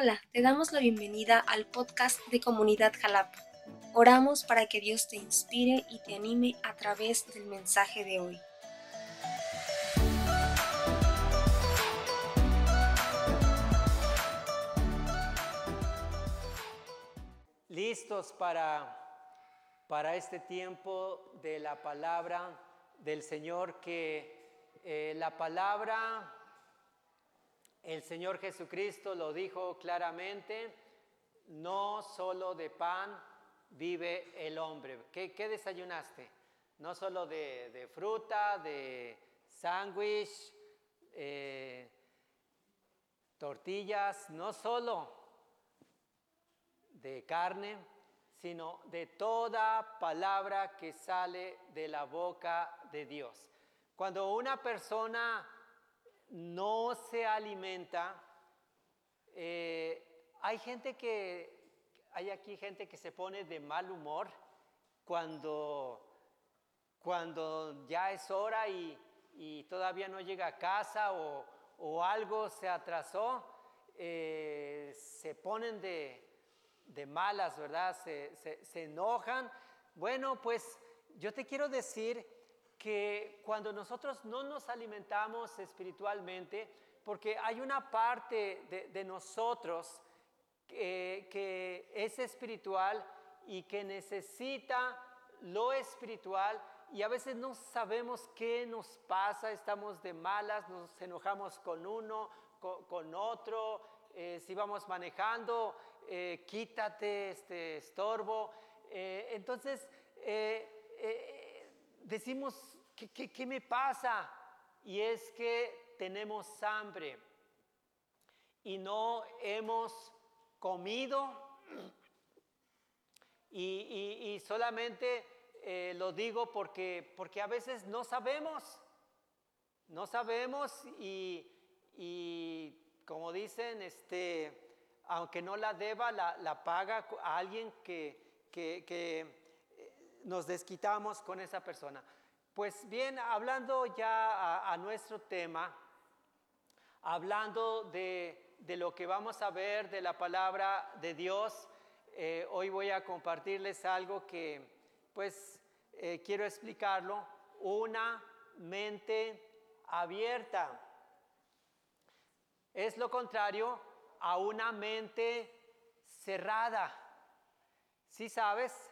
Hola, te damos la bienvenida al podcast de Comunidad Jalapa. Oramos para que Dios te inspire y te anime a través del mensaje de hoy. Listos para, para este tiempo de la palabra del Señor, que eh, la palabra el Señor Jesucristo lo dijo claramente, no solo de pan vive el hombre. ¿Qué, desayunaste? No solo de, fruta, de sándwich, eh, tortillas, no solo de carne, sino de toda palabra que sale de la boca de Dios. Cuando una persona no se alimenta. Eh, hay gente que, hay aquí gente que se pone de mal humor cuando, cuando ya es hora y, todavía no llega a casa o, algo se atrasó, eh, se ponen de, malas, ¿verdad? Se, se enojan. Bueno, pues yo te quiero decir que cuando nosotros no nos alimentamos espiritualmente, porque hay una parte de, nosotros que, es espiritual y que necesita lo espiritual y a veces no sabemos qué nos pasa, estamos de malas, nos enojamos con uno, con, otro, eh, si vamos manejando, eh, quítate este estorbo. Eh, entonces, decimos, ¿qué, me pasa? Y es que tenemos hambre y no hemos comido y, solamente eh, lo digo porque, porque a veces no sabemos, no sabemos y, como dicen, este, aunque no la deba, la, paga a alguien que, que, nos desquitamos con esa persona. Pues bien, hablando ya a, nuestro tema, hablando de, lo que vamos a ver de la palabra de Dios, eh, hoy voy a compartirles algo que pues eh, quiero explicarlo, una mente abierta. Es lo contrario a una mente cerrada. ¿Sí sabes?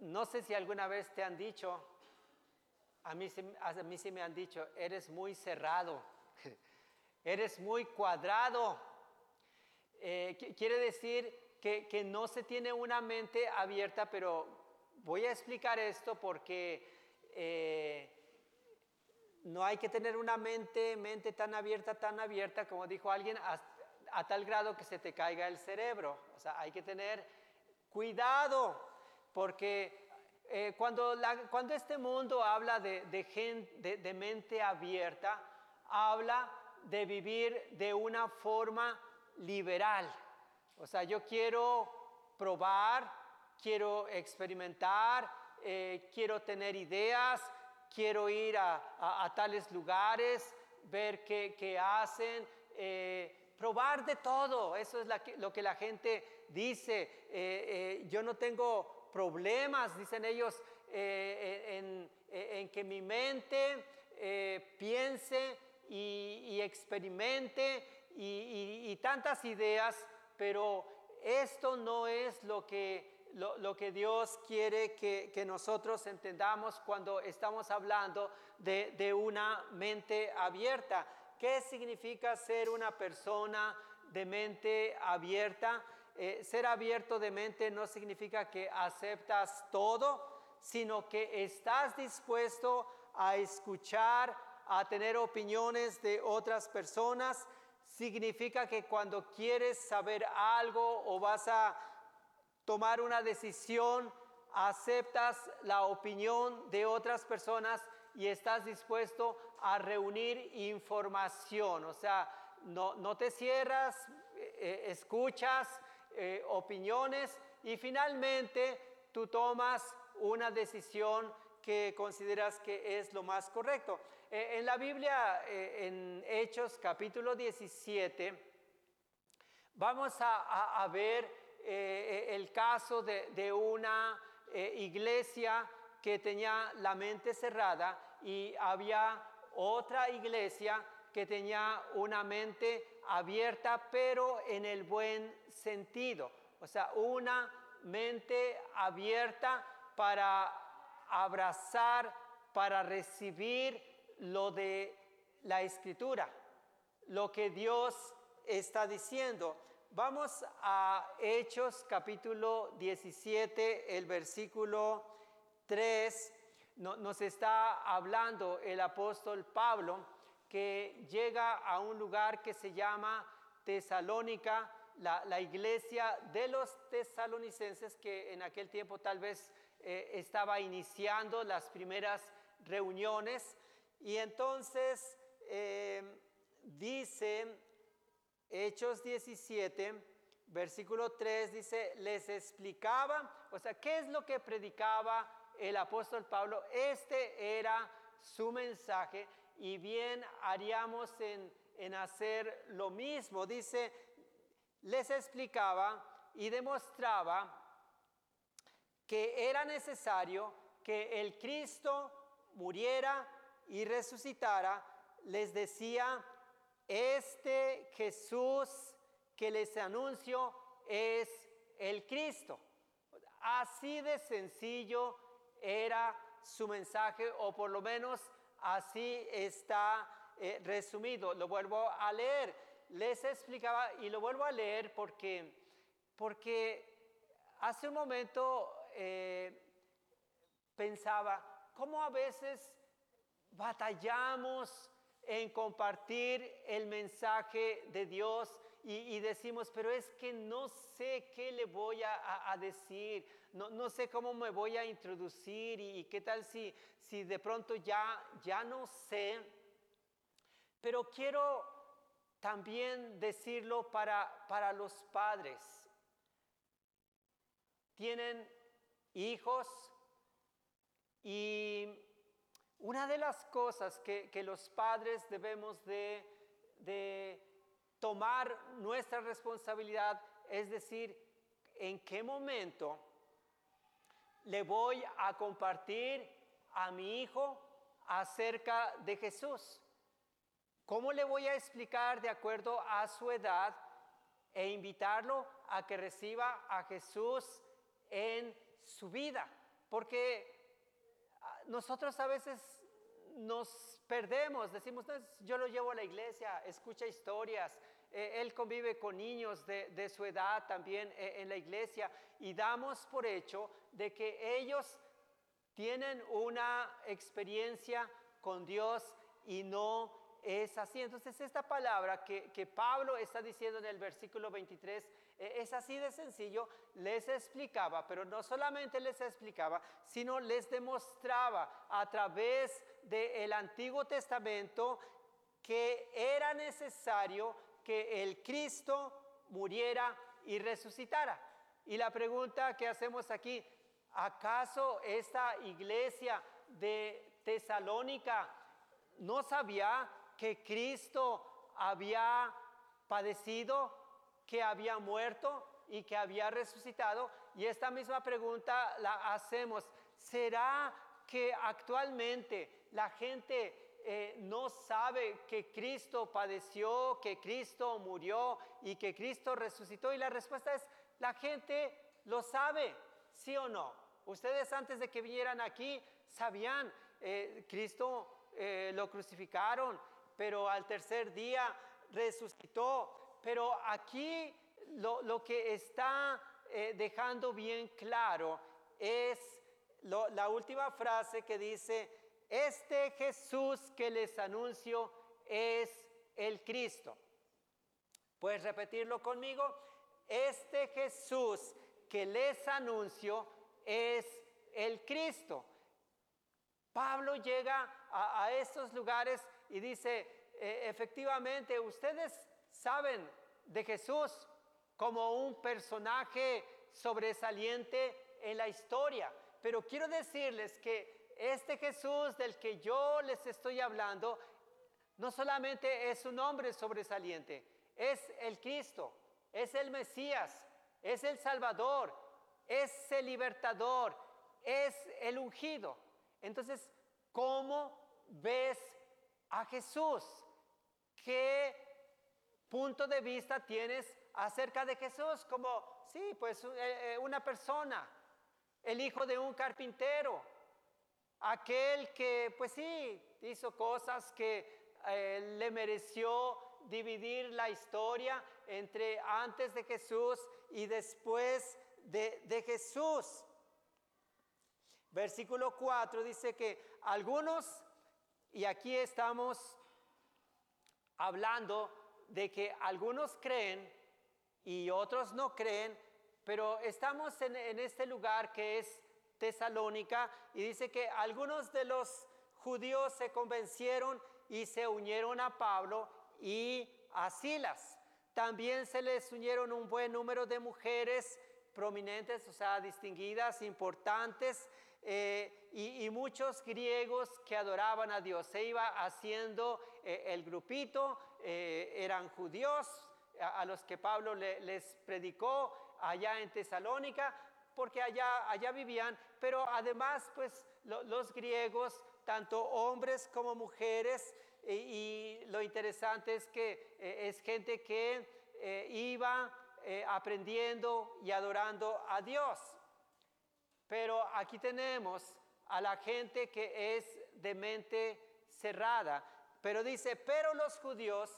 No sé si alguna vez te han dicho, a mí, a mí sí me han dicho, eres muy cerrado, eres muy cuadrado. Eh, quiere decir que, que, no se tiene una mente abierta, pero voy a explicar esto porque eh, no hay que tener una mente, mente tan abierta, tan abierta, como dijo alguien, a, a tal grado que se te caiga el cerebro. O sea, hay que tener cuidado porque eh, cuando, cuando, este mundo habla de, de, mente abierta, habla de vivir de una forma liberal. O sea, yo quiero probar, quiero experimentar, eh, quiero tener ideas, quiero ir a, tales lugares, ver qué, hacen, eh, probar de todo. Eso es lo que la gente dice. yo no tengo problemas, dicen ellos, eh, en, que mi mente eh, piense y, experimente y, tantas ideas, pero esto no es lo que, lo, que Dios quiere que, nosotros entendamos cuando estamos hablando de, de una mente abierta. ¿Qué significa ser una persona de mente abierta? Eh, ser abierto de mente no significa que aceptas todo, sino que estás dispuesto a escuchar, a tener opiniones de otras personas. Significa que cuando quieres saber algo o vas a tomar una decisión, aceptas la opinión de otras personas y estás dispuesto a reunir información. O sea, no, no te cierras, eh, eh, escuchas, eh, opiniones y finalmente tú tomas una decisión que consideras que es lo más correcto. Eh, en la Biblia, eh, en Hechos capítulo 17, Vamos a, ver el caso de, una eh, iglesia que tenía la mente cerrada y había otra iglesia que tenía una mente abierta, pero en el buen sentido. O sea, una mente abierta para abrazar, para recibir lo de la escritura, lo que Dios está diciendo. Vamos a Hechos capítulo 17, el versículo 3. nos está hablando el apóstol Pablo que llega a un lugar que se llama Tesalónica, la, iglesia de los tesalonicenses que en aquel tiempo tal vez eh, estaba iniciando las primeras reuniones. Y entonces eh, dice Hechos 17, versículo 3, dice, les explicaba, o sea, ¿qué es lo que predicaba el apóstol Pablo? Este era su mensaje y bien haríamos en, en hacer lo mismo. Dice, les explicaba y demostraba que era necesario que el Cristo muriera y resucitara, les decía, este Jesús que les anuncio es el Cristo. Así de sencillo era su mensaje, o por lo menos así está eh, resumido. Lo vuelvo a leer. Les explicaba y lo vuelvo a leer porque, porque hace un momento eh, pensaba, ¿cómo a veces batallamos en compartir el mensaje de Dios y, decimos, pero es que no sé qué le voy a, decir, no, no, sé cómo me voy a introducir y, qué tal si, si de pronto ya, ya no sé. Pero quiero también decirlo para, para los padres. Tienen hijos y una de las cosas que, los padres debemos de, de tomar nuestra responsabilidad es decir, en qué momento le voy a compartir a mi hijo acerca de Jesús. ¿Cómo le voy a explicar de acuerdo a su edad e invitarlo a que reciba a Jesús en su vida? Porque nosotros a veces nos perdemos, decimos, yo lo llevo a la iglesia, escucha historias, eh, él convive con niños de, su edad también eh, en la iglesia y damos por hecho de que ellos tienen una experiencia con Dios y no es así. Entonces esta palabra que, Pablo está diciendo en el versículo 23 e, es así de sencillo, les explicaba, pero no solamente les explicaba, sino les demostraba a través del Antiguo Testamento que era necesario que el Cristo muriera y resucitara. Y la pregunta que hacemos aquí, ¿acaso esta iglesia de Tesalónica no sabía que Cristo había padecido, que había muerto y que había resucitado. Y esta misma pregunta la hacemos. ¿Será que actualmente la gente eh, no sabe que Cristo padeció, que Cristo murió y que Cristo resucitó? Y la respuesta es, la gente lo sabe, ¿sí o no? Ustedes antes de que vinieran aquí sabían, eh, Cristo eh, lo crucificaron, pero al tercer día resucitó. Pero aquí lo, que está eh, dejando bien claro es la última frase que dice, este Jesús que les anuncio es el Cristo. ¿Puedes repetirlo conmigo? Este Jesús que les anuncio es el Cristo. Pablo llega a estos lugares y dice, eh, efectivamente, ustedes saben de Jesús como un personaje sobresaliente en la historia, pero quiero decirles que este Jesús del que yo les estoy hablando, no solamente es un hombre sobresaliente, es el Cristo, es el Mesías, es el Salvador, es el libertador, es el ungido. Entonces, ¿cómo ves a Jesús? ¿Qué punto de vista tienes acerca de Jesús? Como, sí, pues eh, eh, una persona, el hijo de un carpintero, aquel que, pues sí, hizo cosas que eh, le mereció dividir la historia entre antes de Jesús y después de, Jesús. Versículo 4 dice que algunos, y aquí estamos hablando de que algunos creen y otros no creen, pero estamos en este lugar que es Tesalónica y dice que algunos de los judíos se convencieron y se unieron a Pablo y a Silas. También se les unieron un buen número de mujeres prominentes, o sea, distinguidas, importantes, eh, y, muchos griegos que adoraban a Dios. Se iba haciendo eh, el grupito, eh, eran judíos a, los que Pablo les predicó allá en Tesalónica, porque allá, allá vivían, pero además pues los griegos, tanto hombres como mujeres, y, lo interesante es que es gente que iba aprendiendo y adorando a Dios. Pero aquí tenemos a la gente que es de mente cerrada. Pero dice, pero los judíos,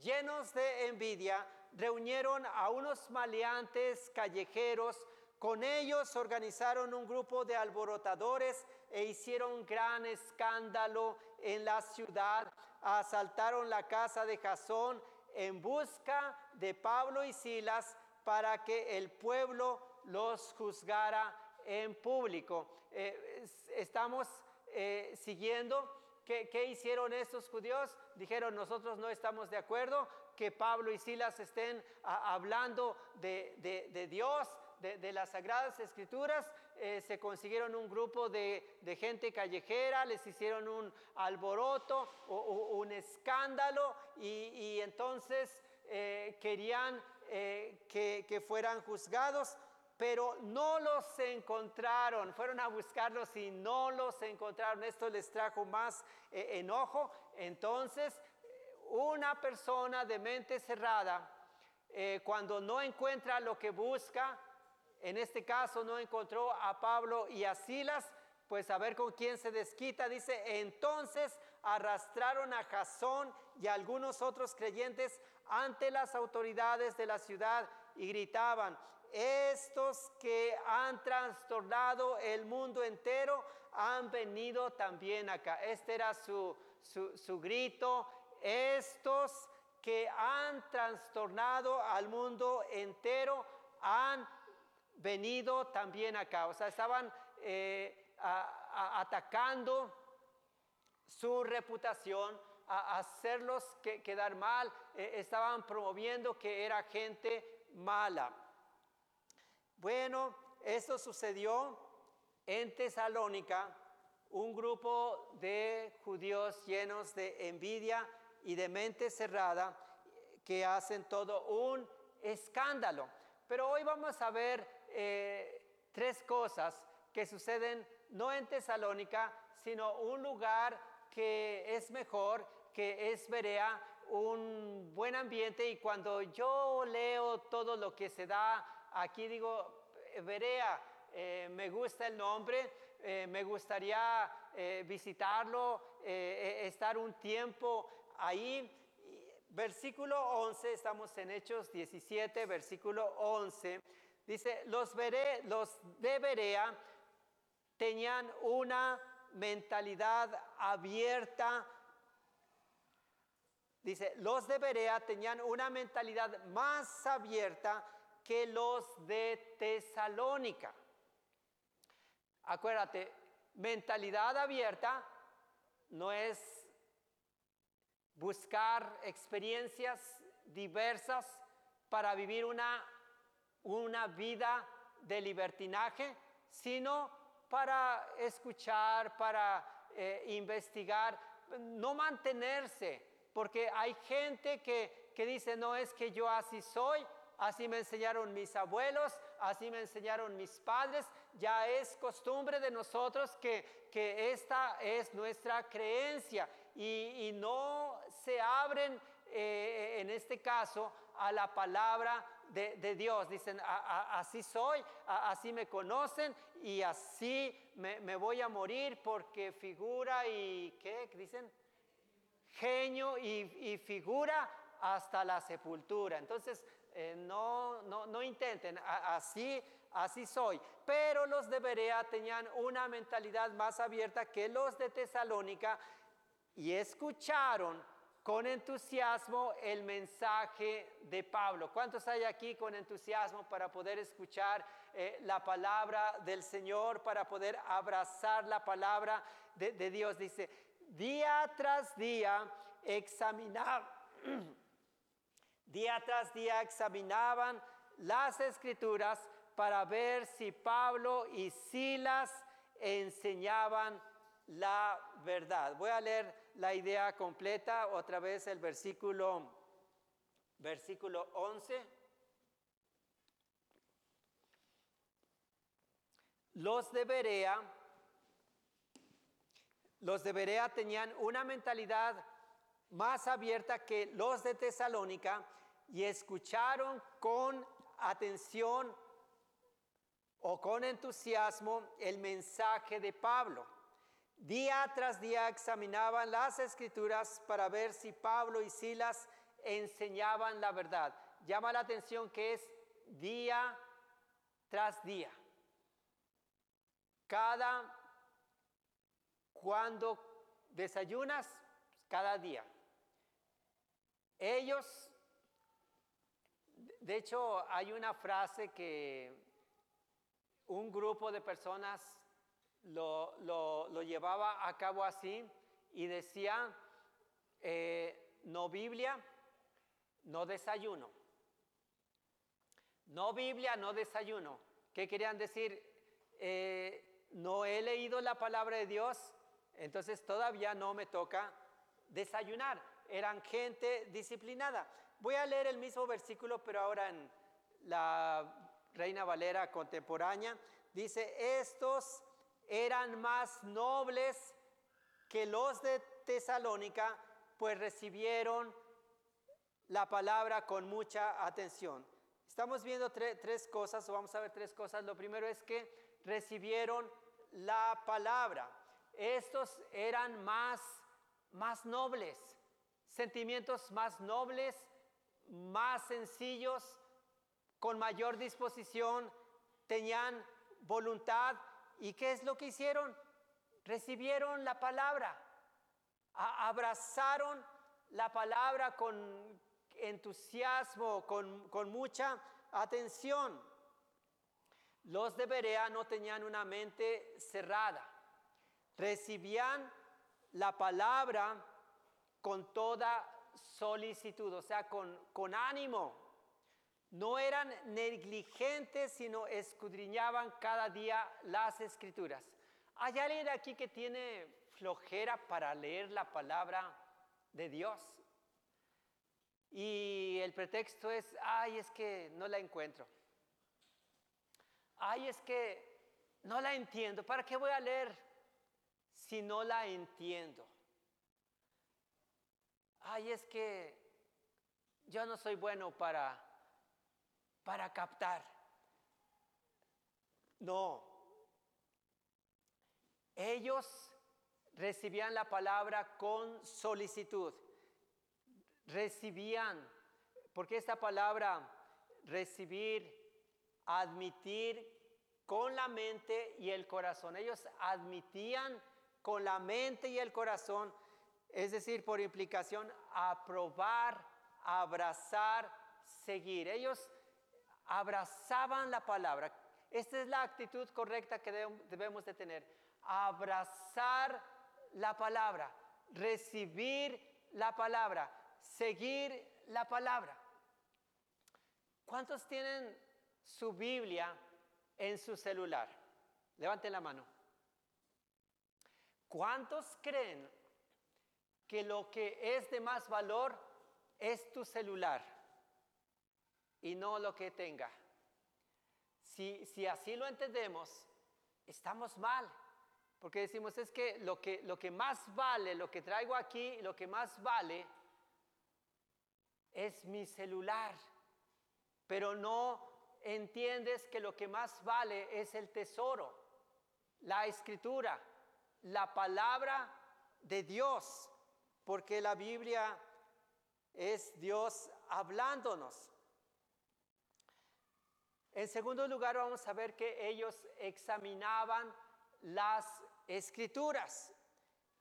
llenos de envidia, reunieron a unos maleantes callejeros. Con ellos organizaron un grupo de alborotadores e hicieron gran escándalo en la ciudad. Asaltaron la casa de Jasón en busca de Pablo y Silas para que el pueblo los juzgara en público. Eh, estamos eh, siguiendo ¿Qué, hicieron estos judíos? Dijeron, nosotros no estamos de acuerdo que Pablo y Silas estén hablando de, Dios, de, las sagradas escrituras. Eh, se consiguieron un grupo de, gente callejera, les hicieron un alboroto, o, un escándalo y, entonces querían que, que fueran juzgados pero no los encontraron. Fueron a buscarlos y no los encontraron. Esto les trajo más eh, enojo. Entonces, una persona de mente cerrada, eh, cuando no encuentra lo que busca, en este caso no encontró a Pablo y a Silas, pues a ver con quién se desquita, dice, entonces arrastraron a Jasón y a algunos otros creyentes ante las autoridades de la ciudad y gritaban, estos que han trastornado el mundo entero han venido también acá. Este era su, su, grito. Estos que han trastornado al mundo entero han venido también acá. O sea, estaban eh, atacando su reputación, a hacerlos quedar mal, eh, estaban promoviendo que era gente mala. Bueno, esto sucedió en Tesalónica, un grupo de judíos llenos de envidia y de mente cerrada que hacen todo un escándalo. Pero hoy vamos a ver eh, tres cosas que suceden no en Tesalónica, sino un lugar que es mejor, que es Berea, un buen ambiente y cuando yo leo todo lo que se da aquí digo, Berea, eh, me gusta el nombre, eh, me gustaría visitarlo, estar un tiempo ahí. Versículo 11, estamos en Hechos 17, versículo 11, dice, los, de Berea tenían una mentalidad abierta. Dice, los de Berea tenían una mentalidad más abierta que los de Tesalónica. Acuérdate, mentalidad abierta no es buscar experiencias diversas para vivir una, una vida de libertinaje, sino para escuchar, para eh, investigar, no mantenerse, porque hay gente que, que dice, no es que yo así soy, así me enseñaron mis abuelos, así me enseñaron mis padres. Ya es costumbre de nosotros que, que esta es nuestra creencia y, no se abren eh, en este caso a la palabra de, Dios. Dicen, así soy, así me conocen y así me, voy a morir porque figura y, ¿qué dicen? Genio y, figura hasta la sepultura. Entonces, eh, no, no, no, intenten, así, así soy. Pero los de Berea tenían una mentalidad más abierta que los de Tesalónica y escucharon con entusiasmo el mensaje de Pablo. ¿Cuántos hay aquí con entusiasmo para poder escuchar eh, la palabra del Señor, para poder abrazar la palabra de, Dios? Dice, día tras día examinaban, día tras día examinaban las escrituras para ver si Pablo y Silas enseñaban la verdad. Voy a leer la idea completa, otra vez el versículo, versículo 11. Los de Berea, los de Berea tenían una mentalidad más abierta que los de Tesalónica y escucharon con atención o con entusiasmo el mensaje de Pablo. Día tras día examinaban las escrituras para ver si Pablo y Silas enseñaban la verdad. Llama la atención que es día tras día. Cada cuando desayunas, cada día. Ellos, de hecho, hay una frase que un grupo de personas lo, llevaba a cabo así y decía, eh, no Biblia, no desayuno. No Biblia, no desayuno. ¿Qué querían decir? Eh, no he leído la palabra de Dios, entonces todavía no me toca desayunar. Eran gente disciplinada. Voy a leer el mismo versículo, pero ahora en la Reina Valera contemporánea. Dice, estos eran más nobles que los de Tesalónica, pues recibieron la palabra con mucha atención. Estamos viendo tres cosas, o vamos a ver tres cosas. Lo primero es que recibieron la palabra. Estos eran más, más nobles, sentimientos más nobles, más sencillos, con mayor disposición, tenían voluntad ¿Y qué es lo que hicieron? Recibieron la palabra, abrazaron la palabra con entusiasmo, con, con mucha atención. Los de Berea no tenían una mente cerrada, recibían la palabra con toda solicitud, o sea, con, con ánimo, no eran negligentes, sino escudriñaban cada día las escrituras. ¿Hay alguien aquí que tiene flojera para leer la palabra de Dios? Y el pretexto es, ay, es que no la encuentro. Ay, es que no la entiendo. ¿Para qué voy a leer si no la entiendo? Ay, es que yo no soy bueno para para captar. No. Ellos recibían la palabra con solicitud. Recibían, porque esta palabra recibir, admitir con la mente y el corazón. Ellos admitían con la mente y el corazón, es decir, por implicación, aprobar, abrazar, seguir. Ellos abrazaban la palabra. Esta es la actitud correcta que debemos de tener. Abrazar la palabra, recibir la palabra, seguir la palabra. ¿Cuántos tienen su Biblia en su celular? Levanten la mano. ¿Cuántos creen que lo que es de más valor es tu celular? Y no lo que tenga. Si, si así lo entendemos, estamos mal. Porque decimos, es que lo, que lo que más vale, lo que traigo aquí, lo que más vale es mi celular. Pero no entiendes que lo que más vale es el tesoro, la escritura, la palabra de Dios, porque la Biblia es Dios hablándonos. En segundo lugar, vamos a ver que ellos examinaban las escrituras.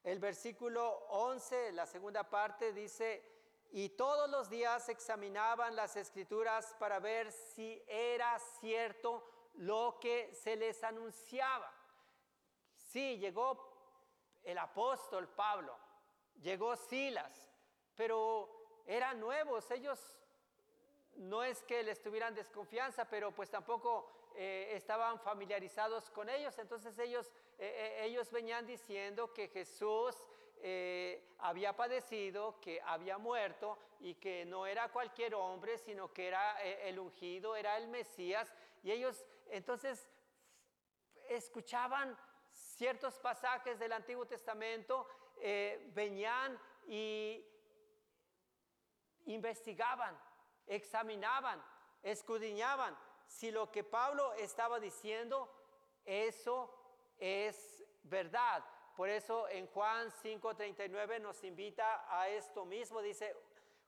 El versículo 11, la segunda parte, dice, y todos los días examinaban las escrituras para ver si era cierto lo que se les anunciaba. Sí, llegó el apóstol Pablo, llegó Silas, pero eran nuevos, ellos no es que les tuvieran desconfianza, pero pues tampoco eh, estaban familiarizados con ellos. Entonces ellos, eh, eh, ellos venían diciendo que Jesús había padecido, que había muerto y que no era cualquier hombre, sino que era el ungido, era el Mesías. Y ellos entonces escuchaban ciertos pasajes del Antiguo Testamento, venían y investigaban examinaban, escudriñaban si lo que Pablo estaba diciendo, eso es verdad. Por eso en Juan 5:39 nos invita a esto mismo. Dice,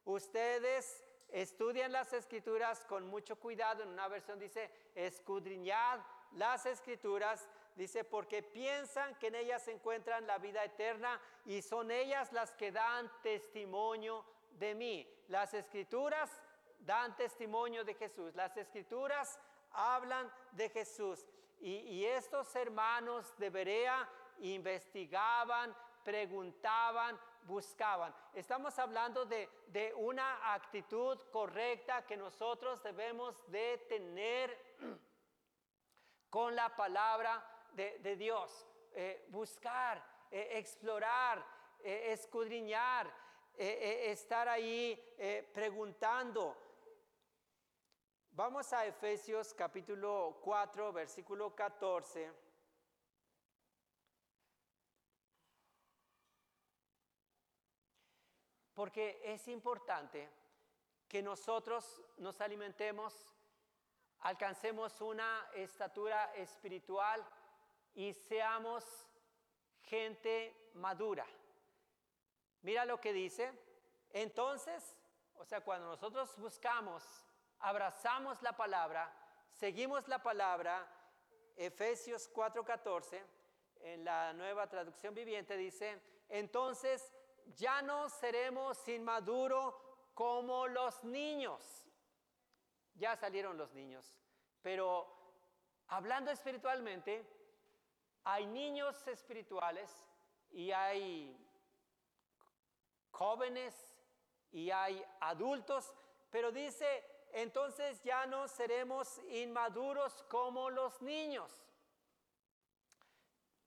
ustedes estudian las escrituras con mucho cuidado. En una versión dice, escudriñad las escrituras. Dice, porque piensan que en ellas se encuentran la vida eterna y son ellas las que dan testimonio de mí. Las escrituras dan testimonio de Jesús. Las escrituras hablan de Jesús. Y, estos hermanos de Berea investigaban, preguntaban, buscaban. Estamos hablando de, una actitud correcta que nosotros debemos de tener con la palabra de, Dios. Eh, buscar, eh, explorar, eh, escudriñar, estar ahí preguntando. Vamos a Efesios capítulo 4, versículo 14. Porque es importante que nosotros nos alimentemos, alcancemos una estatura espiritual y seamos gente madura. Mira lo que dice. Entonces, o sea, cuando nosotros buscamos abrazamos la palabra, seguimos la palabra, Efesios 4:14, en la nueva traducción viviente dice, entonces ya no seremos inmaduros como los niños. Ya salieron los niños, pero hablando espiritualmente, hay niños espirituales y hay jóvenes y hay adultos, pero dice entonces ya no seremos inmaduros como los niños.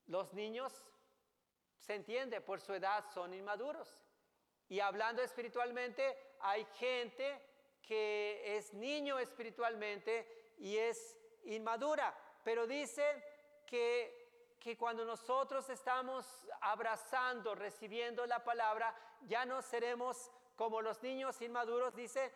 Los niños, se entiende, por su edad son inmaduros. Y hablando espiritualmente, hay gente que es niño espiritualmente y es inmadura. Pero dice que, que cuando nosotros estamos abrazando, recibiendo la palabra, ya no seremos como los niños inmaduros, dice,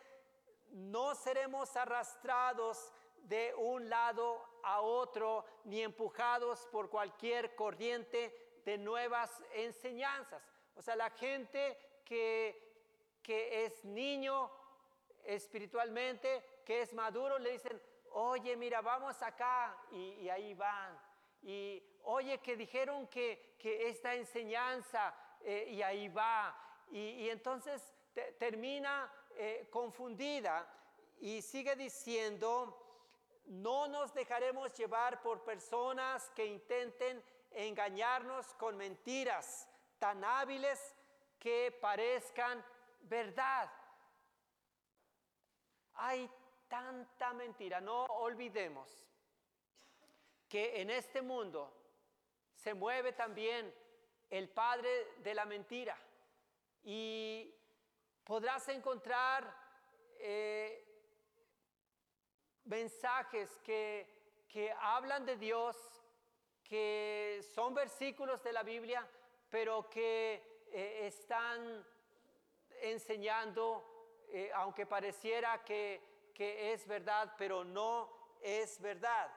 no seremos arrastrados de un lado a otro ni empujados por cualquier corriente de nuevas enseñanzas. O sea, la gente que, que es niño espiritualmente, que es maduro, le dicen, oye, mira, vamos acá y, ahí van. Y oye, que dijeron que, esta enseñanza eh, y ahí va. Y, entonces termina eh, confundida y sigue diciendo, no nos dejaremos llevar por personas que intenten engañarnos con mentiras tan hábiles que parezcan verdad. Hay tanta mentira, no olvidemos que en este mundo se mueve también el padre de la mentira y podrás encontrar eh, mensajes que, que hablan de Dios, que son versículos de la Biblia, pero que eh, están enseñando, eh, aunque pareciera que, que es verdad, pero no es verdad.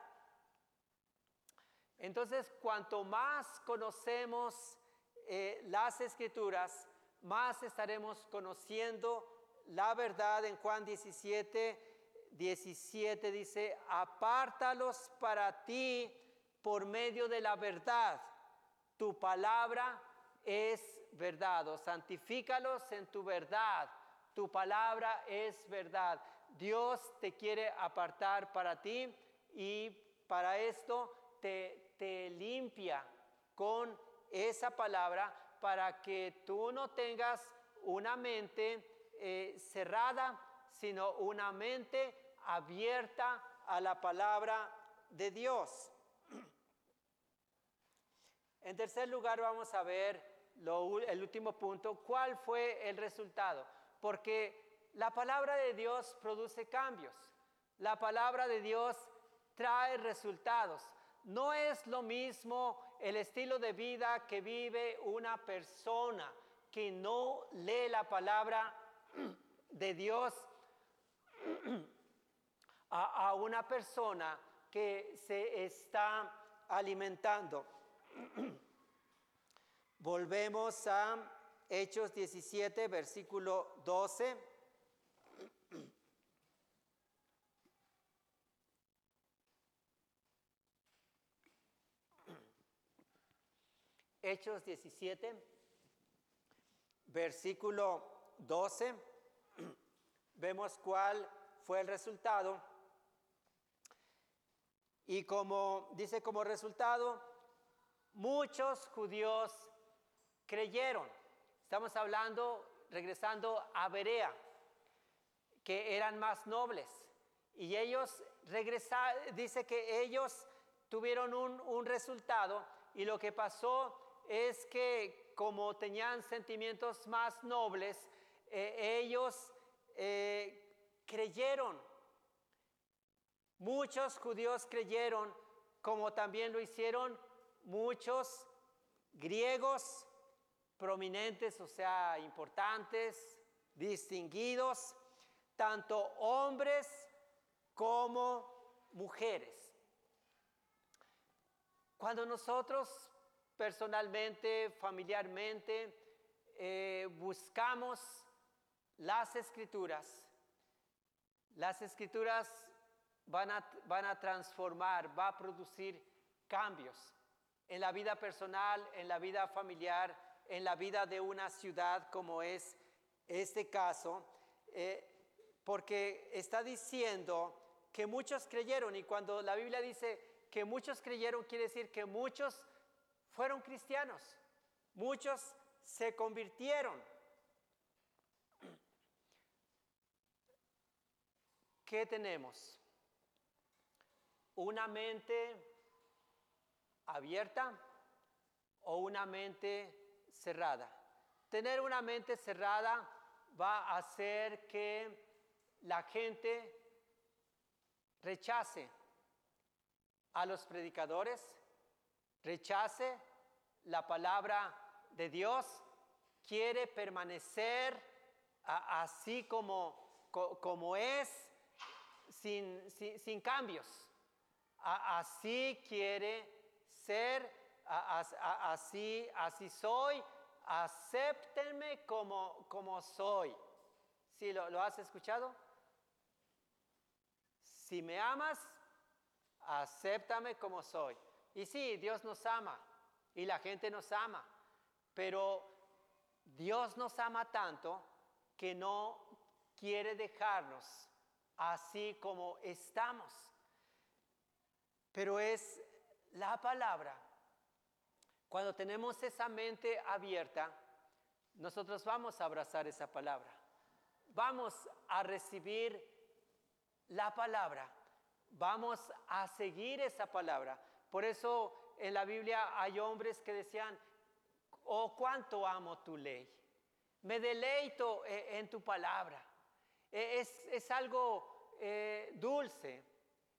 Entonces, cuanto más conocemos las escrituras, más estaremos conociendo la verdad. En Juan 17, 17 dice, apártalos para ti por medio de la verdad. Tu palabra es verdad, o santifícalos en tu verdad. Tu palabra es verdad. Dios te quiere apartar para ti y para esto te, te limpia con esa palabra para que tú no tengas una mente eh, cerrada, sino una mente abierta a la palabra de Dios. En tercer lugar vamos a ver el último punto, cuál fue el resultado. Porque la palabra de Dios produce cambios. La palabra de Dios trae resultados. No es lo mismo el estilo de vida que vive una persona que no lee la palabra de Dios a, una persona que se está alimentando. Volvemos a Hechos 17, versículo 12. Hechos 17, versículo 12, vemos cuál fue el resultado. Y como dice como resultado, muchos judíos creyeron. Estamos hablando, regresando a Berea, que eran más nobles. Y ellos regresaron, dice que ellos tuvieron un, un resultado y lo que pasó es que como tenían sentimientos más nobles, eh, ellos eh, creyeron. Muchos judíos creyeron, como también lo hicieron muchos griegos prominentes, o sea, importantes, distinguidos, tanto hombres como mujeres. Cuando nosotros personalmente, familiarmente, eh, buscamos las escrituras. Las escrituras van a, transformar, va a producir cambios en la vida personal, en la vida familiar, en la vida de una ciudad como es este caso, eh, porque está diciendo que muchos creyeron y cuando la Biblia dice que muchos creyeron, quiere decir que muchos fueron cristianos, muchos se convirtieron. ¿Qué tenemos? ¿Una mente abierta o una mente cerrada? Tener una mente cerrada va a hacer que la gente rechace a los predicadores, rechace la palabra de Dios, quiere permanecer así como, como es, sin, sin, cambios. así quiere ser, así, así soy, acéptenme como, como soy. ¿Sí lo, lo has escuchado? Si me amas, acéptame como soy. Y sí, Dios nos ama y la gente nos ama, pero Dios nos ama tanto que no quiere dejarnos así como estamos. Pero es la palabra. Cuando tenemos esa mente abierta, nosotros vamos a abrazar esa palabra. Vamos a recibir la palabra. Vamos a seguir esa palabra. Por eso en la Biblia hay hombres que decían, oh, cuánto amo tu ley. Me deleito eh, en tu palabra. E, es, algo eh, dulce.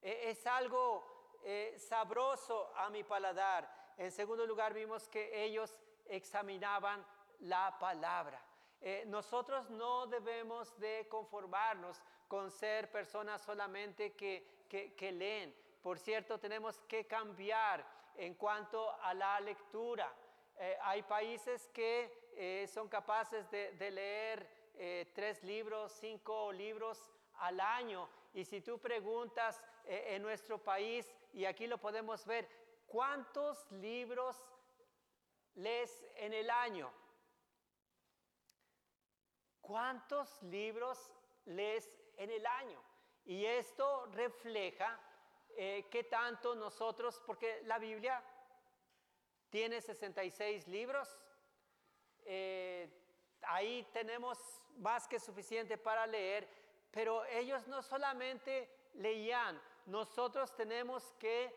e, es algo eh, sabroso a mi paladar. En segundo lugar, vimos que ellos examinaban la palabra. Eh, nosotros no debemos de conformarnos con ser personas solamente que, que, leen. Por cierto, tenemos que cambiar en cuanto a la lectura. Eh, hay países que eh, son capaces de, de leer tres libros, cinco libros al año. Y si tú preguntas en nuestro país, y aquí lo podemos ver, ¿cuántos libros lees en el año? ¿Cuántos libros lees en el año? Y esto refleja eh, qué tanto nosotros, porque la Biblia tiene 66 libros, eh, ahí tenemos más que suficiente para leer, pero ellos no solamente leían, nosotros tenemos que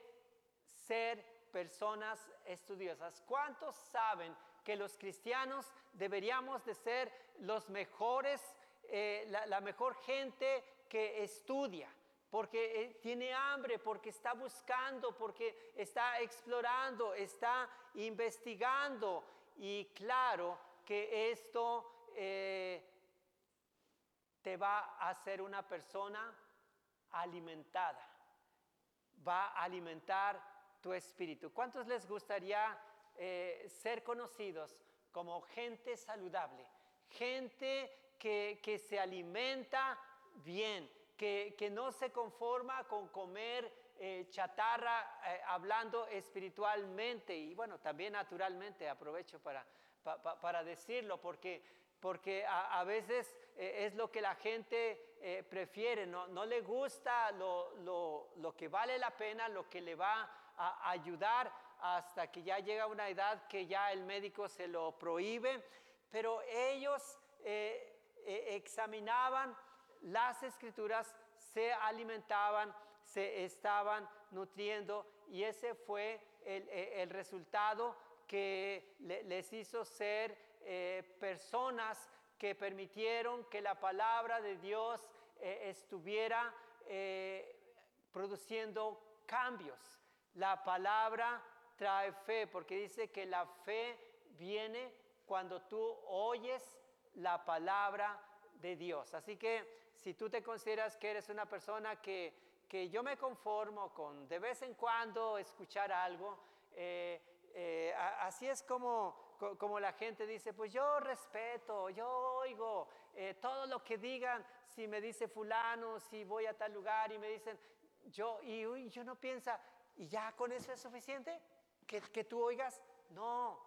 ser personas estudiosas. ¿Cuántos saben que los cristianos deberíamos de ser los mejores, eh, la, mejor gente que estudia, porque eh, tiene hambre, porque está buscando, porque está explorando, está investigando. Y claro que esto eh, te va a hacer una persona alimentada, va a alimentar tu espíritu. ¿Cuántos les gustaría eh, ser conocidos como gente saludable, gente que, se alimenta bien, que, no se conforma con comer eh, chatarra eh, hablando espiritualmente. Y bueno, también naturalmente, aprovecho para, para decirlo, porque, porque a, veces es lo que la gente prefiere, no, no le gusta lo, lo, lo, que vale la pena, lo que le va a ayudar hasta que ya llega una edad que ya el médico se lo prohíbe, pero ellos eh, eh, examinaban las escrituras, se alimentaban, se estaban nutriendo y ese fue el, eh, resultado que les hizo ser personas que permitieron que la palabra de Dios estuviera produciendo cambios. La palabra trae fe, porque dice que la fe viene cuando tú oyes la palabra de Dios. Así que si tú te consideras que eres una persona que, que yo me conformo con de vez en cuando escuchar algo, eh, eh, así es como, como la gente dice, pues yo respeto, yo oigo eh, todo lo que digan, si me dice fulano, si voy a tal lugar y me dicen, yo, y, y yo no piensa, ¿y ya con eso es suficiente? que, tú oigas, no,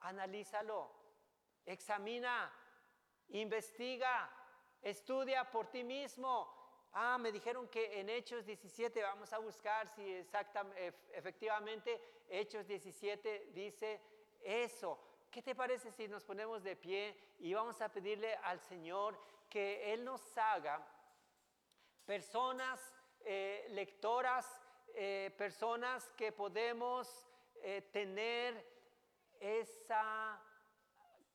analízalo, examina, investiga, estudia por ti mismo. Ah, me dijeron que en Hechos 17 vamos a buscar si exactamente, efectivamente Hechos 17 dice eso. ¿Qué te parece si nos ponemos de pie y vamos a pedirle al Señor que Él nos haga personas eh, lectoras, eh, personas que podemos eh, tener esa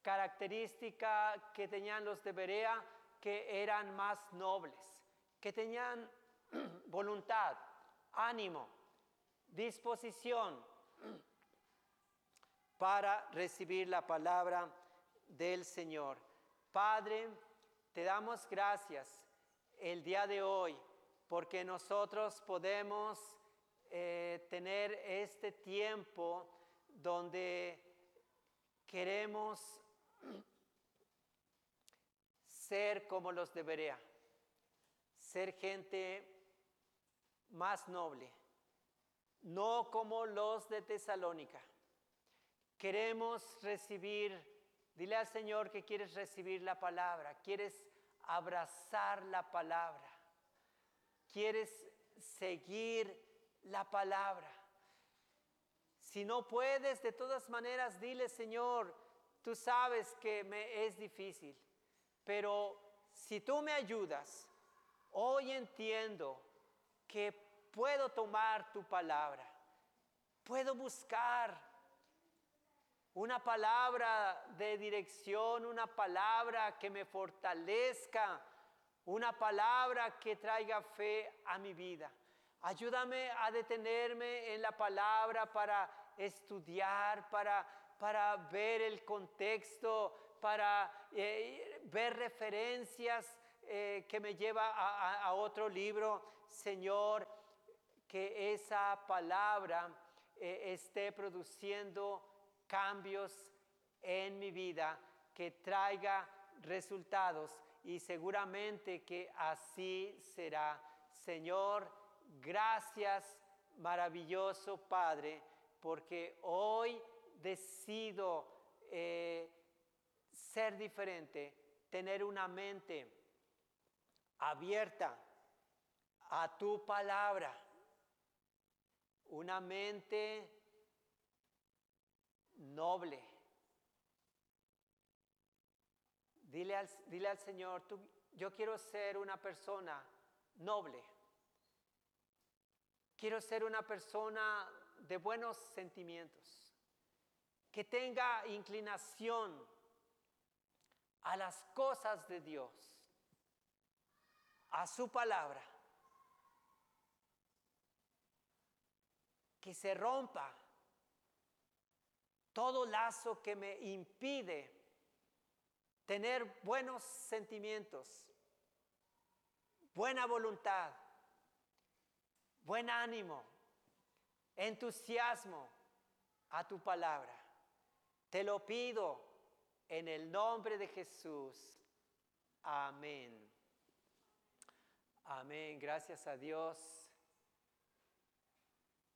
característica que tenían los de Berea, que eran más nobles, que tenían voluntad, ánimo, disposición para recibir la palabra del Señor. Padre, te damos gracias el día de hoy porque nosotros podemos eh, tener este tiempo donde queremos ser como los de Berea, ser gente más noble, no como los de Tesalónica. Queremos recibir, dile al Señor que quieres recibir la palabra, quieres abrazar la palabra, quieres seguir la palabra. Si no puedes, de todas maneras, dile, Señor, tú sabes que me es difícil, pero si tú me ayudas, hoy entiendo que puedo tomar tu palabra, puedo buscar una palabra de dirección, una palabra que me fortalezca, una palabra que traiga fe a mi vida. Ayúdame a detenerme en la palabra para estudiar, para, para ver el contexto, para eh, ver referencias eh, que me lleva a, otro libro. Señor, que esa palabra eh, esté produciendo cambios en mi vida, que traiga resultados y seguramente que así será. Señor, gracias, maravilloso Padre, porque hoy decido eh, ser diferente, tener una mente abierta a tu palabra, una mente noble. Dile al, dile al Señor, tú, yo quiero ser una persona noble. Quiero ser una persona de buenos sentimientos, que tenga inclinación a las cosas de Dios, a su palabra, que se rompa todo lazo que me impide tener buenos sentimientos, buena voluntad, buen ánimo, entusiasmo a tu palabra. Te lo pido en el nombre de Jesús. Amén. Amén. Gracias a Dios.